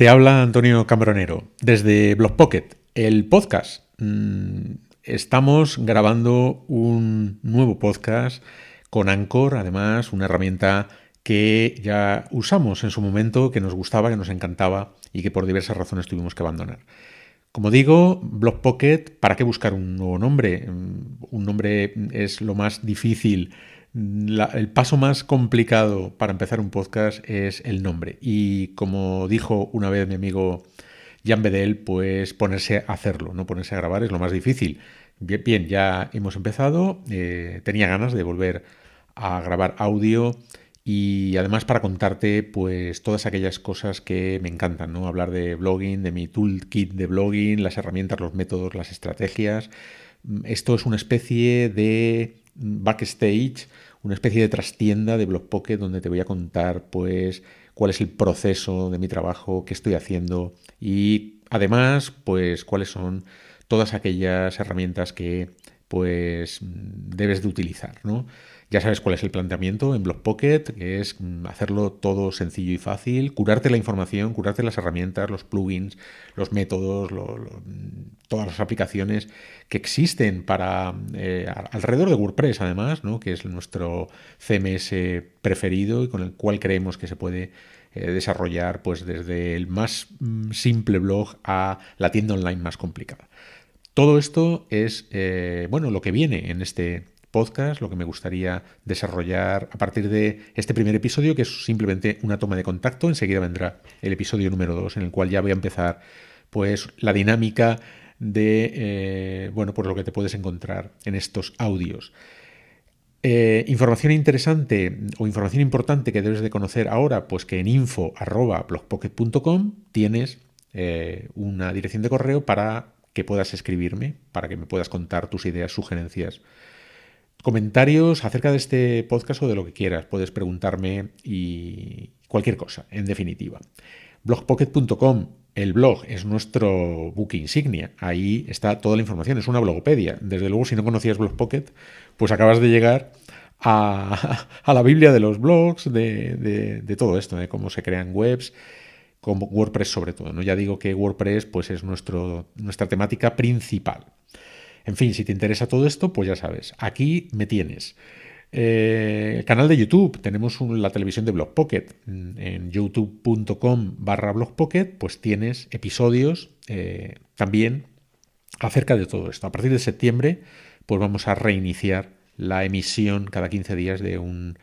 Te habla Antonio Cambronero desde Blog Pocket, el podcast. Mm, estamos grabando un nuevo podcast con Anchor, además, una herramienta que ya usamos en su momento, que nos gustaba, que nos encantaba y que por diversas razones tuvimos que abandonar. Como digo, Blog Pocket, ¿para qué buscar un nuevo nombre? Mm, un nombre es lo más difícil el paso más complicado para empezar un podcast es el nombre. Y como dijo una vez mi amigo Jan Bedel, pues ponerse a hacerlo, no ponerse a grabar es lo más difícil. Bien, ya hemos empezado. Eh, tenía ganas de volver a grabar audio y además para contarte pues todas aquellas cosas que me encantan, ¿no? Hablar de blogging, de mi toolkit de blogging, las herramientas, los métodos, las estrategias. Esto es una especie de backstage, una especie de trastienda de Blog Pocket donde te voy a contar pues cuál es el proceso de mi trabajo, qué estoy haciendo y además pues cuáles son todas aquellas herramientas que pues debes de utilizar, ¿no? Ya sabes cuál es el planteamiento en Blog Pocket, que es mm, hacerlo todo sencillo y fácil, curarte la información, curarte las herramientas, los plugins, los métodos, todas las aplicaciones que existen para eh, alrededor de WordPress, además, ¿no? que es nuestro CMS preferido y con el cual creemos que se puede eh, desarrollar pues desde el más mm, simple blog a la tienda online más complicada. Todo esto es eh, bueno lo que viene en este podcast, lo que me gustaría desarrollar a partir de este primer episodio, que es simplemente una toma de contacto. Enseguida vendrá el episodio número 2, en el cual ya voy a empezar pues la dinámica de eh, bueno, pues lo que te puedes encontrar en estos audios. Eh, información interesante o información importante que debes de conocer ahora, pues que en info.blogpocket.com tienes una dirección de correo para puedas escribirme, para que me puedas contar tus ideas, sugerencias comentarios acerca de este podcast o de lo que quieras. Puedes preguntarme y cualquier cosa, en definitiva. Blogpocket.com, el blog es nuestro book insignia. Ahí está toda la información, es una blogopedia. Desde luego, si no conocías Blogpocket, pues acabas de llegar a, la Biblia de los blogs, de, de, todo esto, de cómo se crean webs, como WordPress sobre todo. ¿no? Ya digo que WordPress pues, es nuestro, nuestra temática principal. En fin, si te interesa todo esto, pues ya sabes, aquí me tienes. Eh, el canal de YouTube, tenemos la televisión de Blog Pocket. En youtube.com barra Blog Pocket, pues tienes episodios eh, también acerca de todo esto. A partir de septiembre, pues vamos a reiniciar la emisión cada 15 días de un...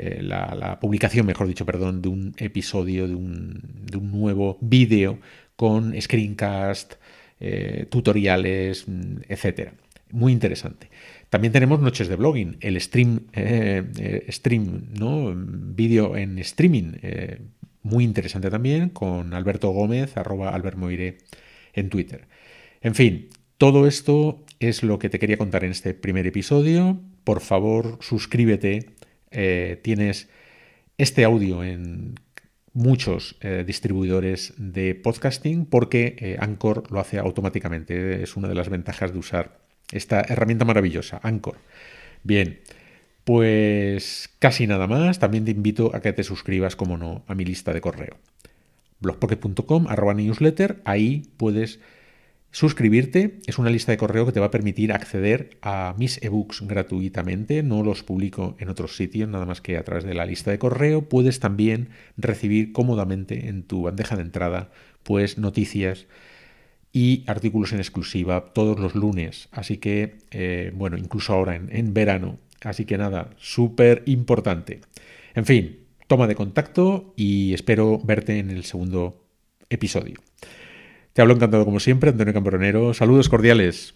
Eh, la, publicación, mejor dicho, perdón, de un episodio, de un, de un nuevo vídeo con screencast, eh, tutoriales, mm, etcétera. Muy interesante. También tenemos noches de blogging, el stream, eh, stream, ¿no? Vídeo en streaming, muy interesante también, con Alberto Gómez, arroba albermoire en Twitter. En fin, todo esto es lo que te quería contar en este primer episodio. Por favor, suscríbete. Tienes este audio en muchos eh, distribuidores de podcasting porque eh, Anchor lo hace automáticamente. Es una de las ventajas de usar esta herramienta maravillosa, Anchor. Bien, pues casi nada más. También te invito a que te suscribas, como no, a mi lista de correo. blogpocket.com, arroba newsletter. Ahí puedes Suscribirte es una lista de correo que te va a permitir acceder a mis ebooks gratuitamente. No los publico en otros sitios, nada más que a través de la lista de correo. Puedes también recibir cómodamente en tu bandeja de entrada pues noticias y artículos en exclusiva todos los lunes. Así que, eh, bueno, incluso ahora en, en verano. Así que nada, súper importante. En fin, toma de contacto y espero verte en el segundo episodio. Te hablo encantado como siempre, Antonio Cambronero. Saludos cordiales.